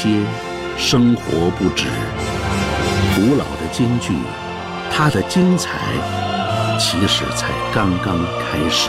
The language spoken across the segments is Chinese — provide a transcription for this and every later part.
些，生活不止。古老的京剧，它的精彩其实才刚刚开始。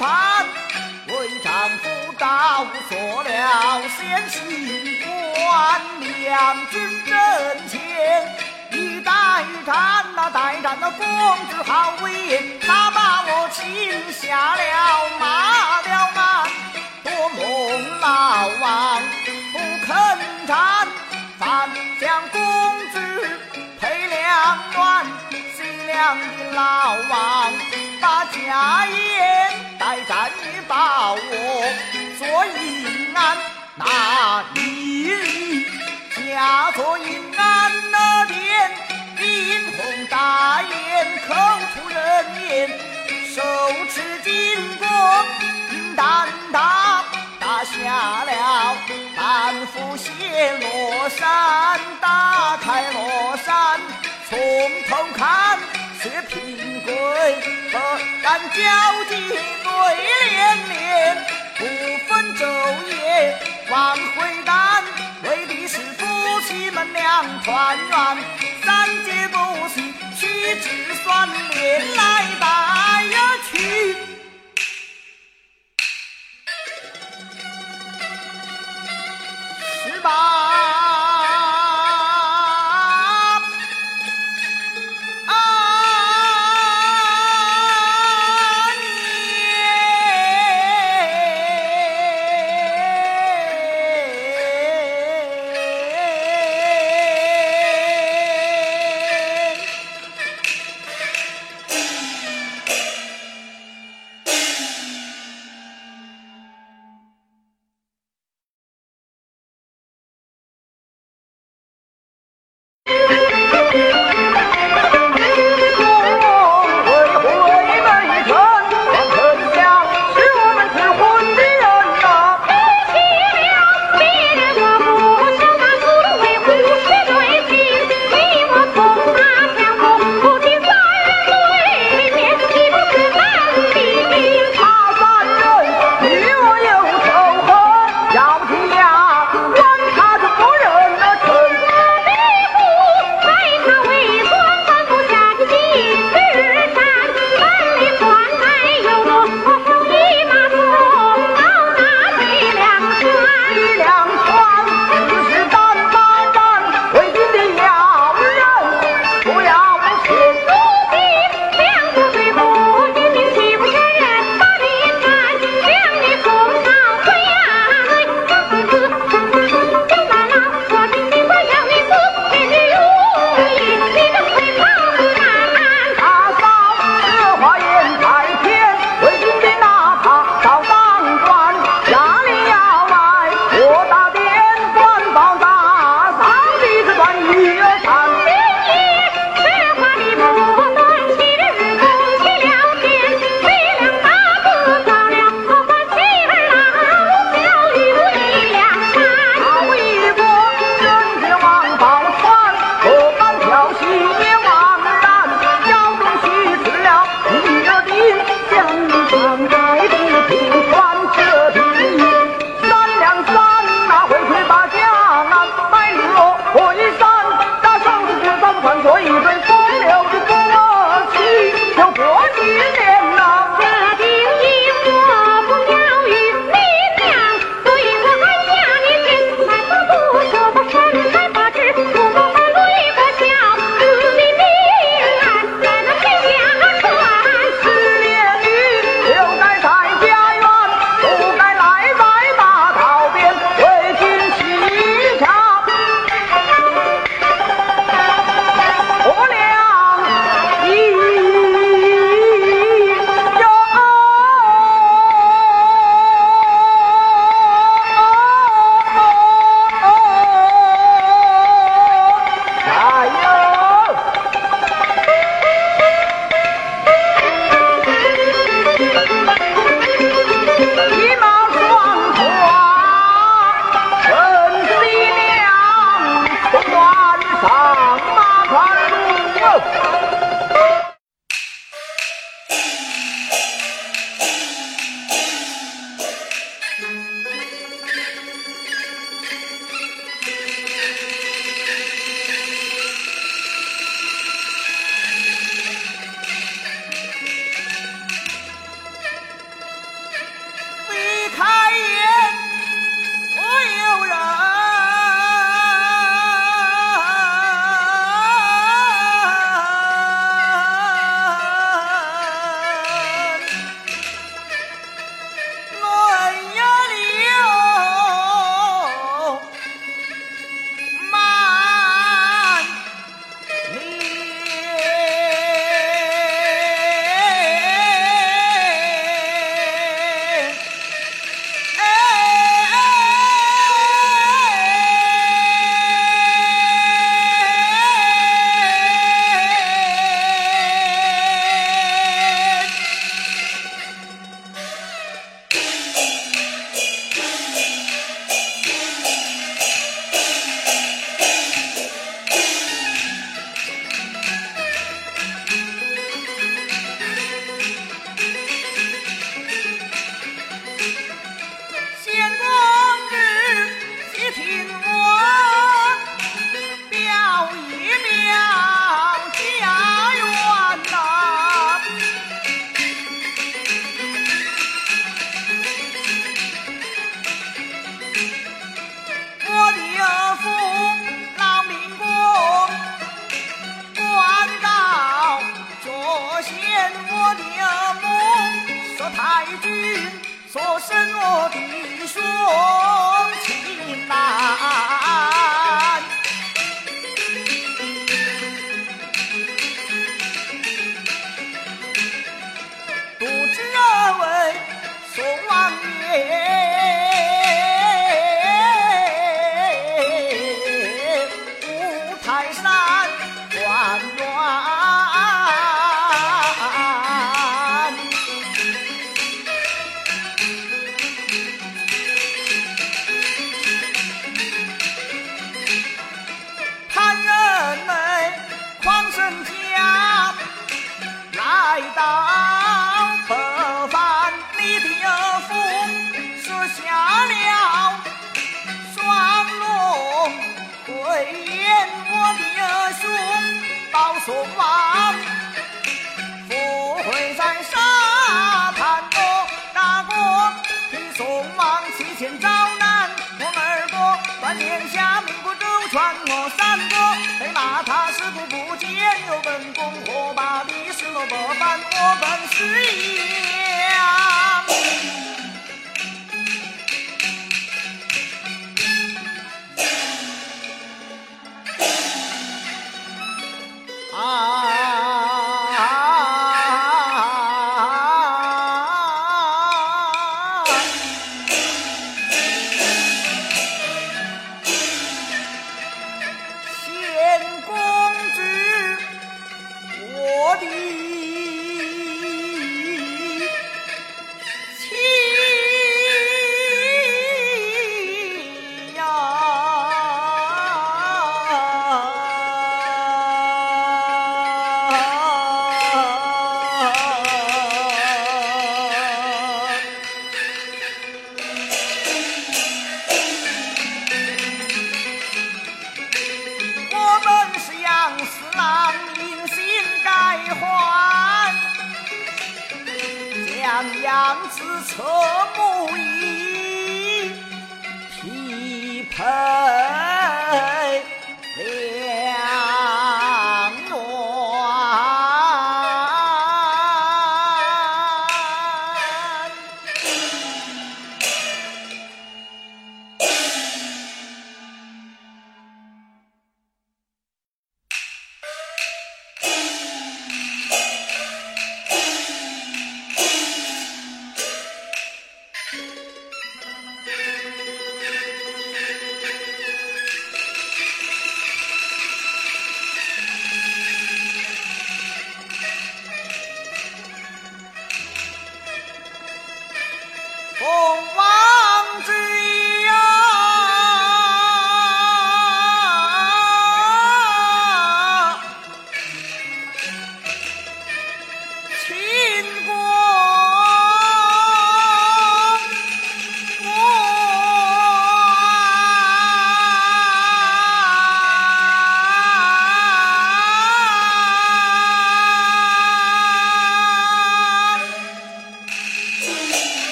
为丈夫照做了先行官，两军阵前一代战那代战那公子好威严，他把我擒下了马了鞍。老王不肯战，反将公子赔两万。梁的老王把家业代战女把我做银安那里，家做银安那年，殷红大眼口吐人言，手持金戈应担当，打下了半幅仙罗山，打开罗山。从头看薛平贵，何敢交际对连连，不分昼夜往回赶，为的是夫妻们两团圆，三界不息屈指算，连来带呀去。十八。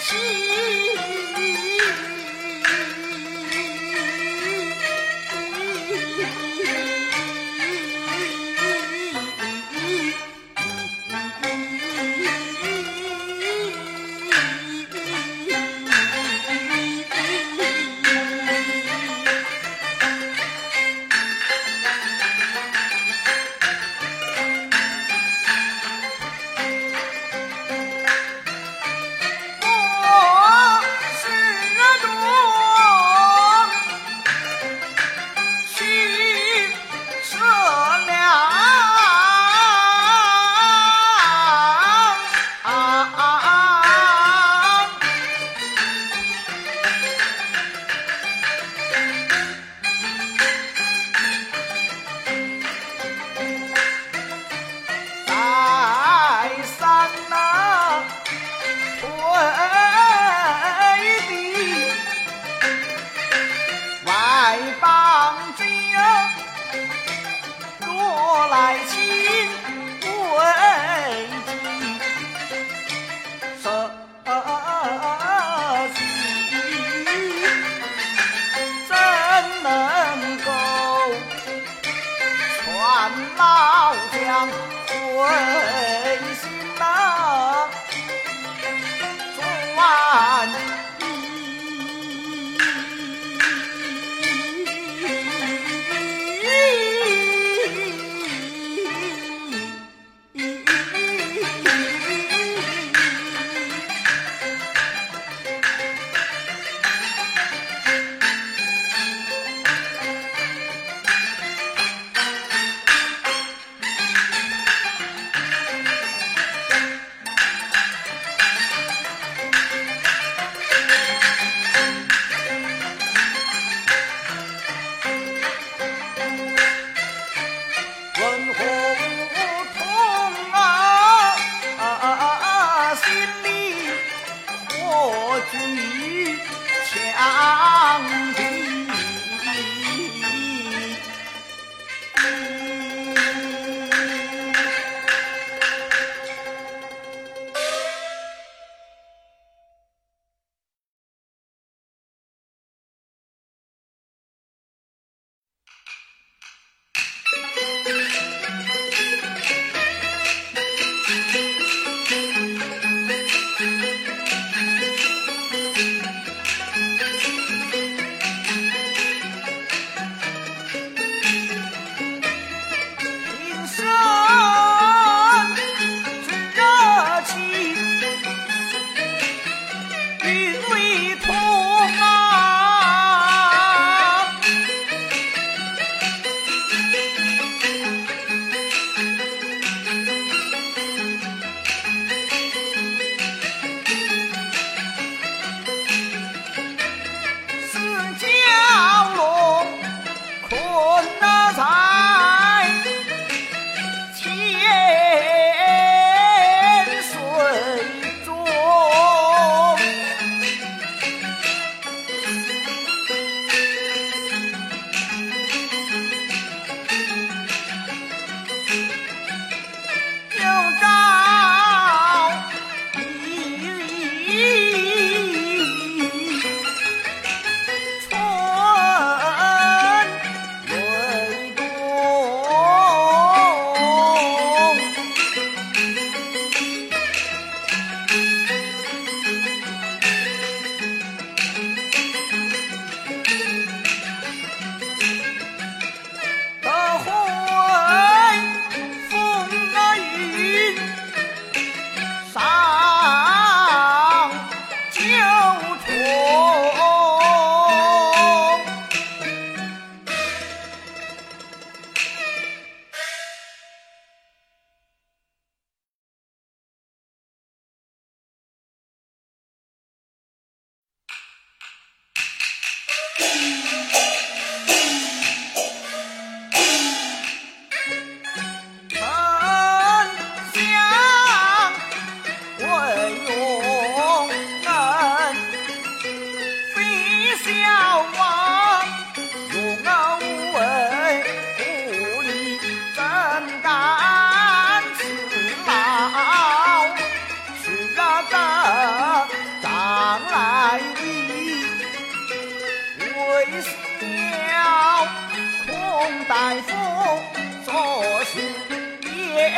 是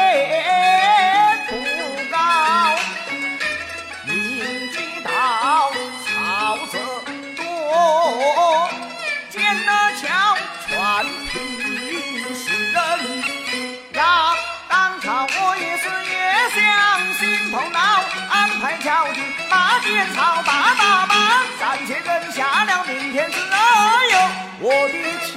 也不高明知道曹贼多见了巧全凭是人呀当朝我也是也向心头恼安排巧的那奸曹大大妈暂且忍下了明天之内我的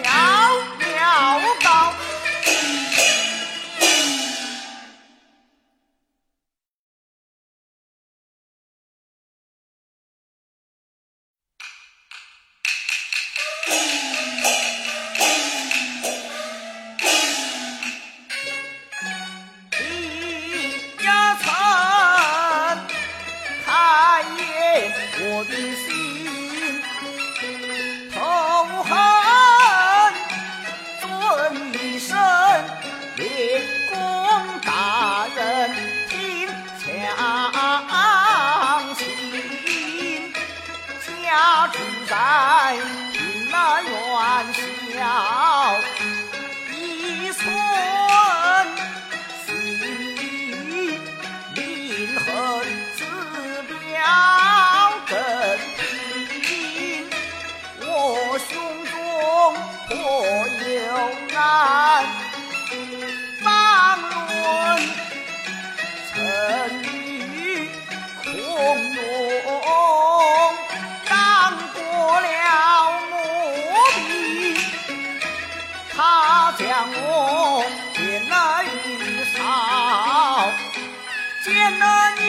见了你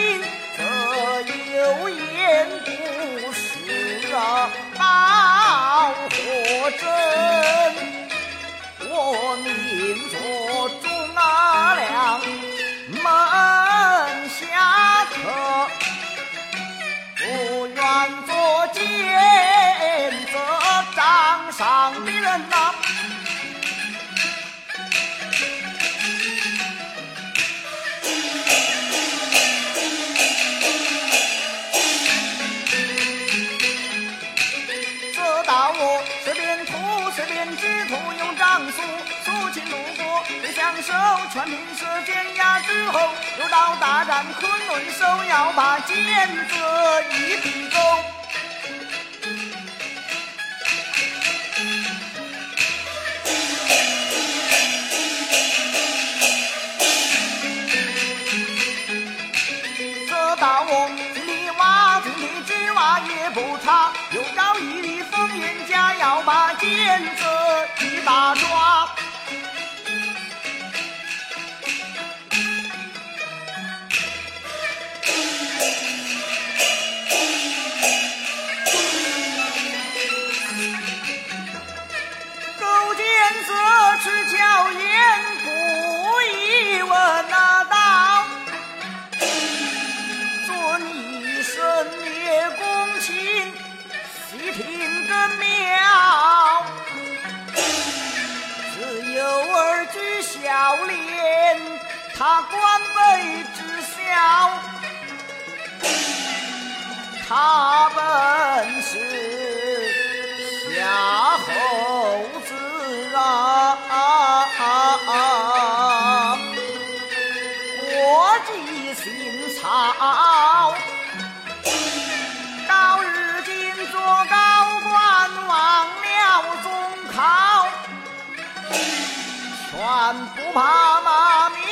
这有言不是啊道真。我命两手，全凭射箭压之后，又到大战昆仑手，要把剑子一笔勾。这道我井底挖，井底之挖也不差，又找一粒风烟家，要把剑子一把抓。色持巧言，故意问那道。做你深夜公卿，细听个妙。自幼儿举孝廉，他官卑知孝，他本是夏侯不怕妈咪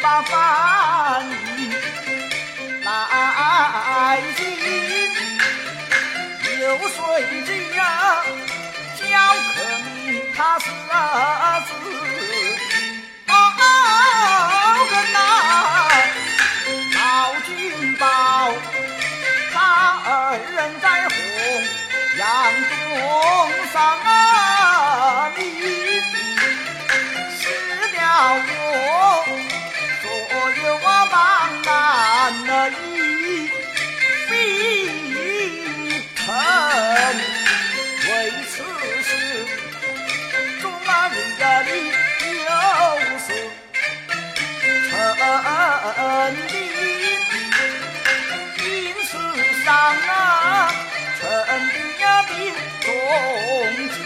把翻译来信，又随即呀叫客名他是儿子，哦，跟那老君宝，他二人在红阳中上我左右啊帮难的一飞腾，为此事众啊人家里有是陈定，因是上啊陈定呀病重疾。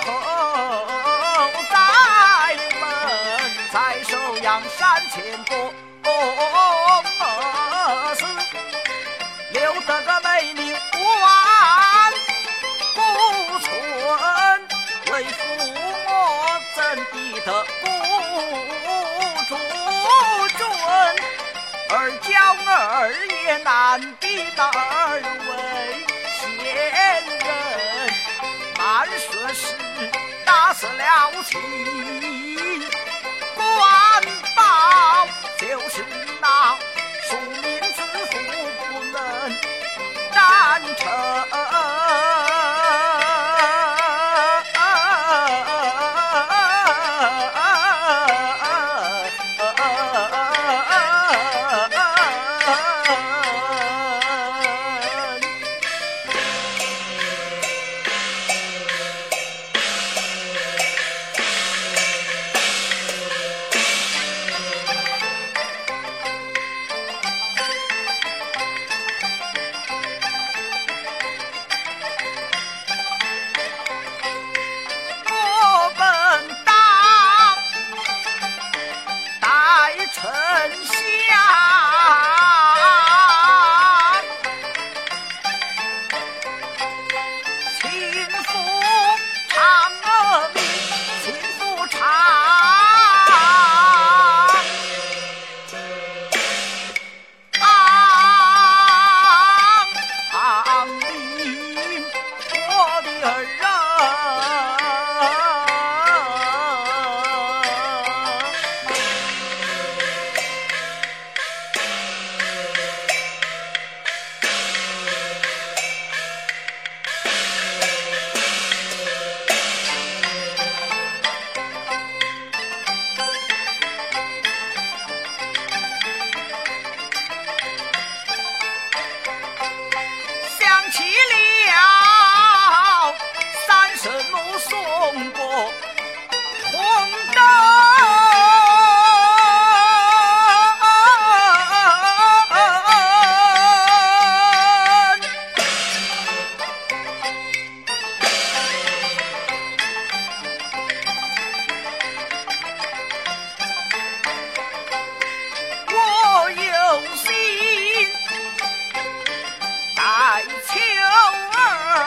后，再问在寿阳山前过。是留得个美名万古存，为父我怎地得不主准？二教儿也难比那二位说是打死了秦，官报就是那。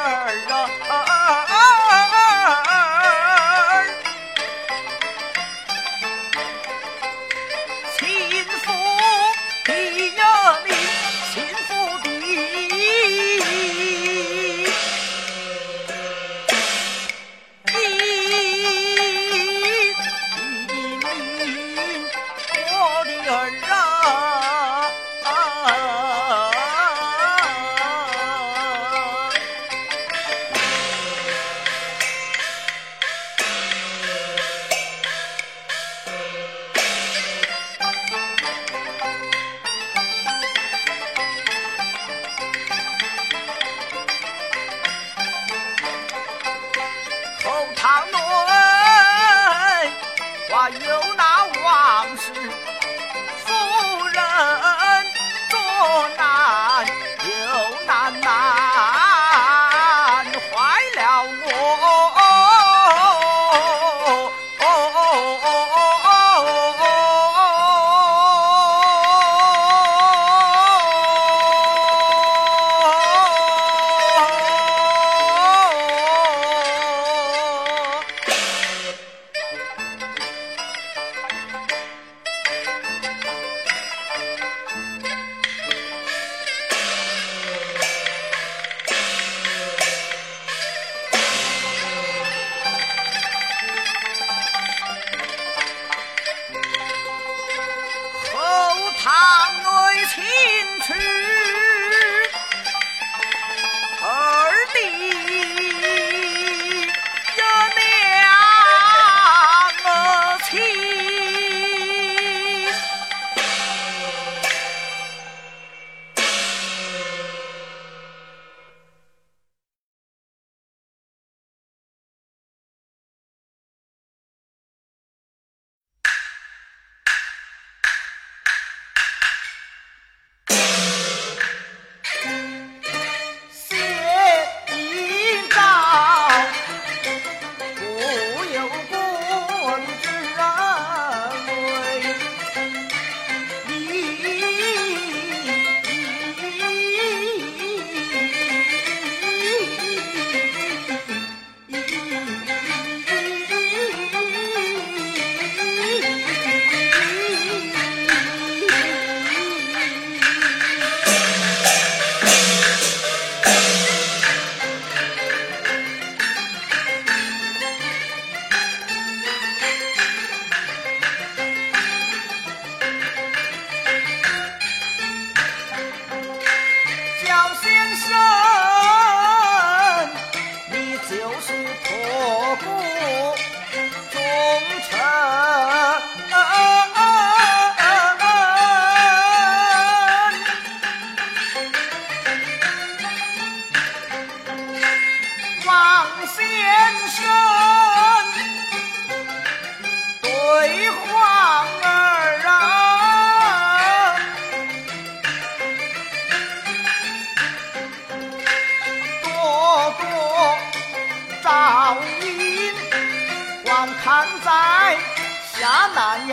儿啊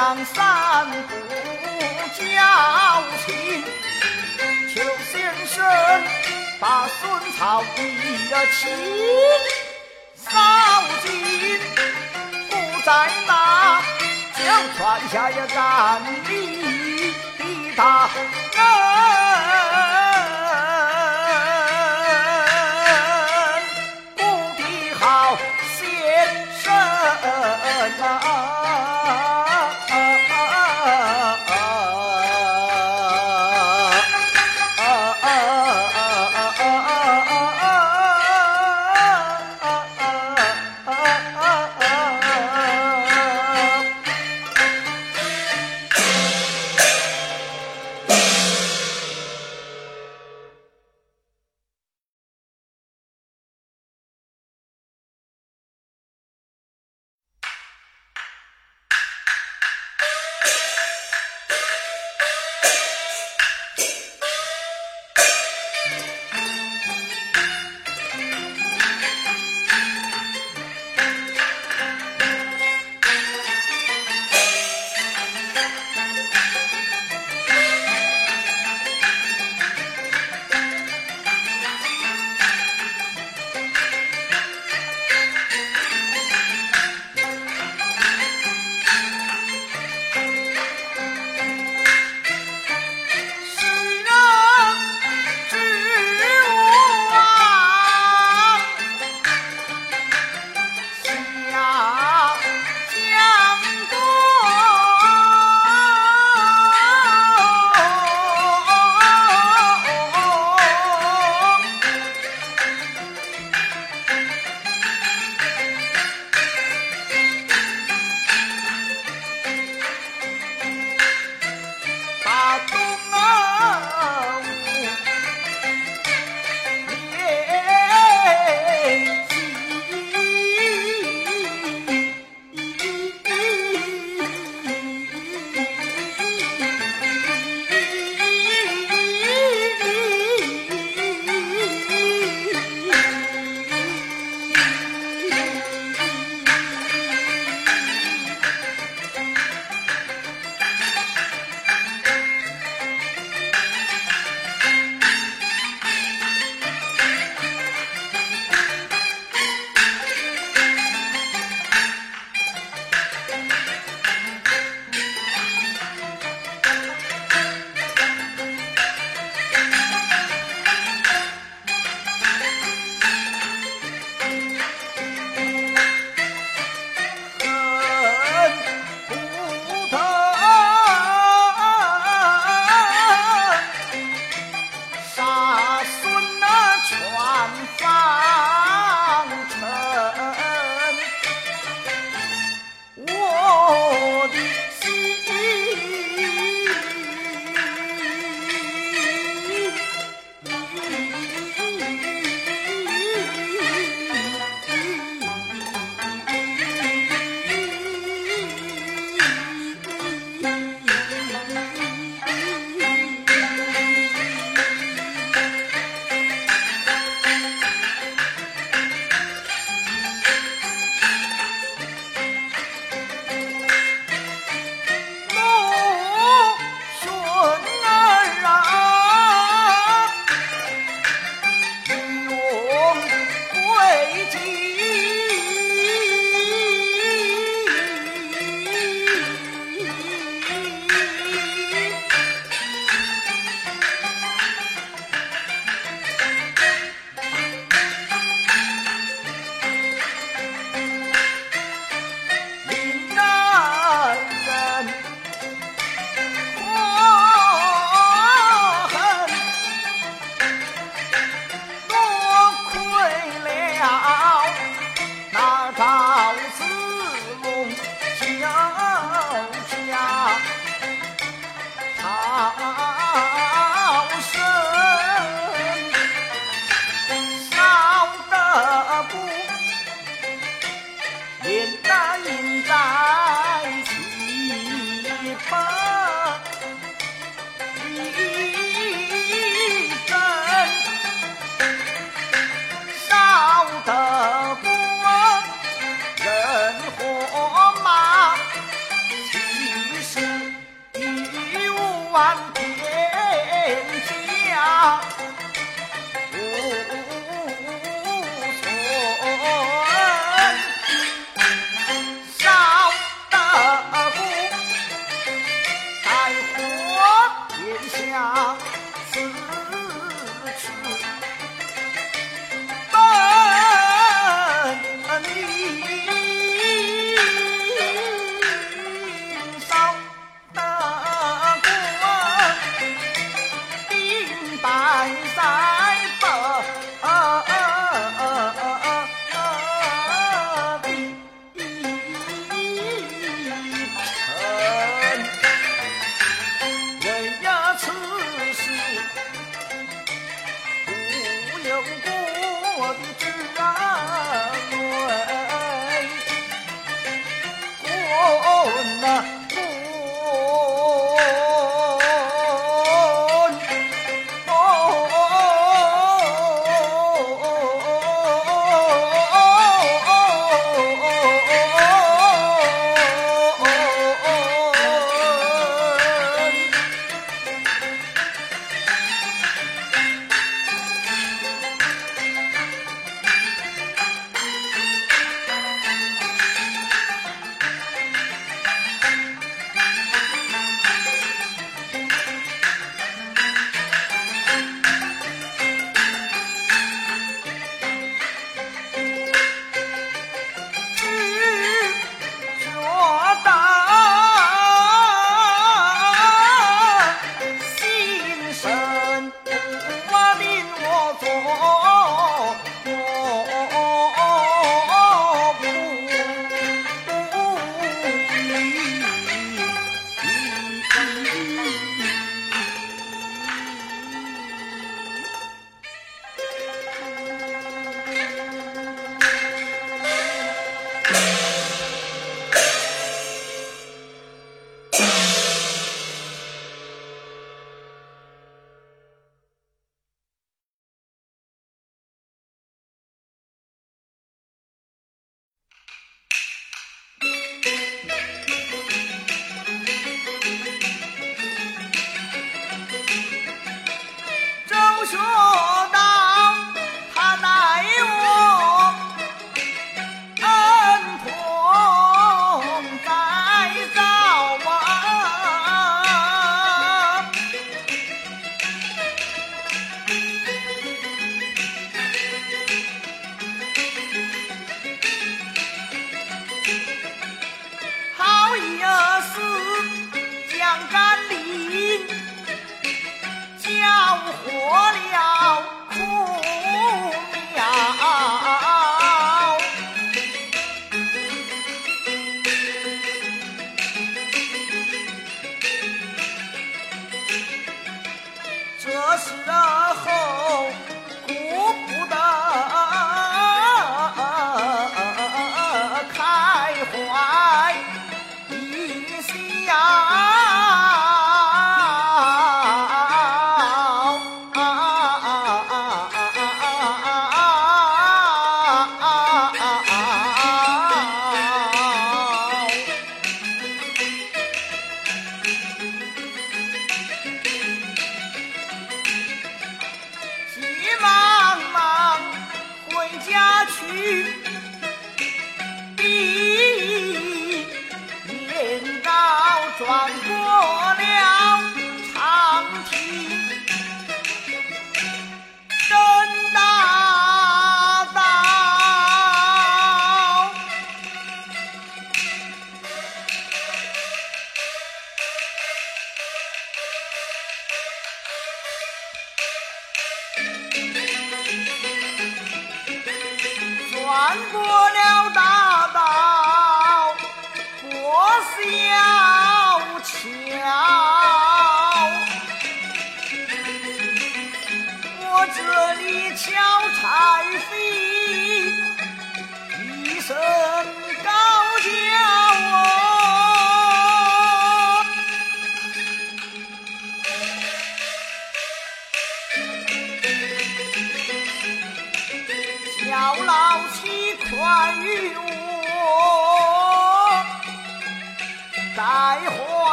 下南洋三顾交情，求先生把孙操的情扫尽，不在那将船下呀站立的大人，不必好先生啊！”。「